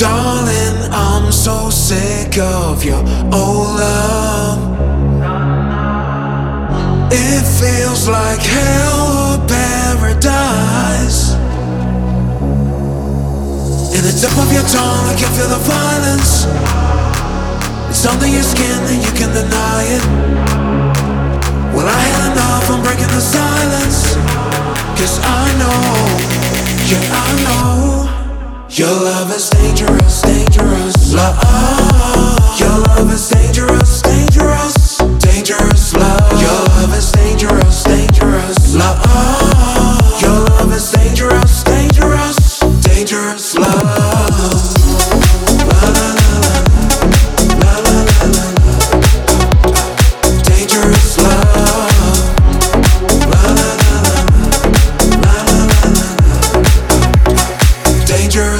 darling, I'm so sick of your old love. It feels like hell or paradise. In the tip of your tongue, I can feel the violence. It's under your skin and you can deny it. Well, I had enough, I'm breaking the silence. Cause I know, yeah, I know. Your love is dangerous, dangerous love.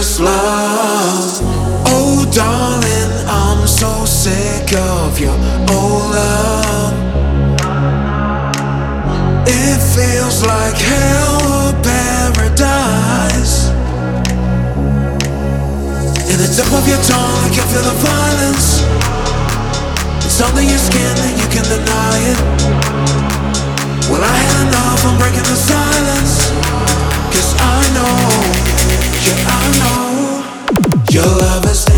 Dangerous love. Oh, darling, I'm so sick of your old love. It feels like hell or paradise. In the tip of your tongue, I can feel the violence. It's under your skin and you can deny it. Your love is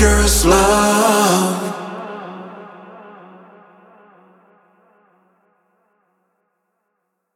Dangerous love.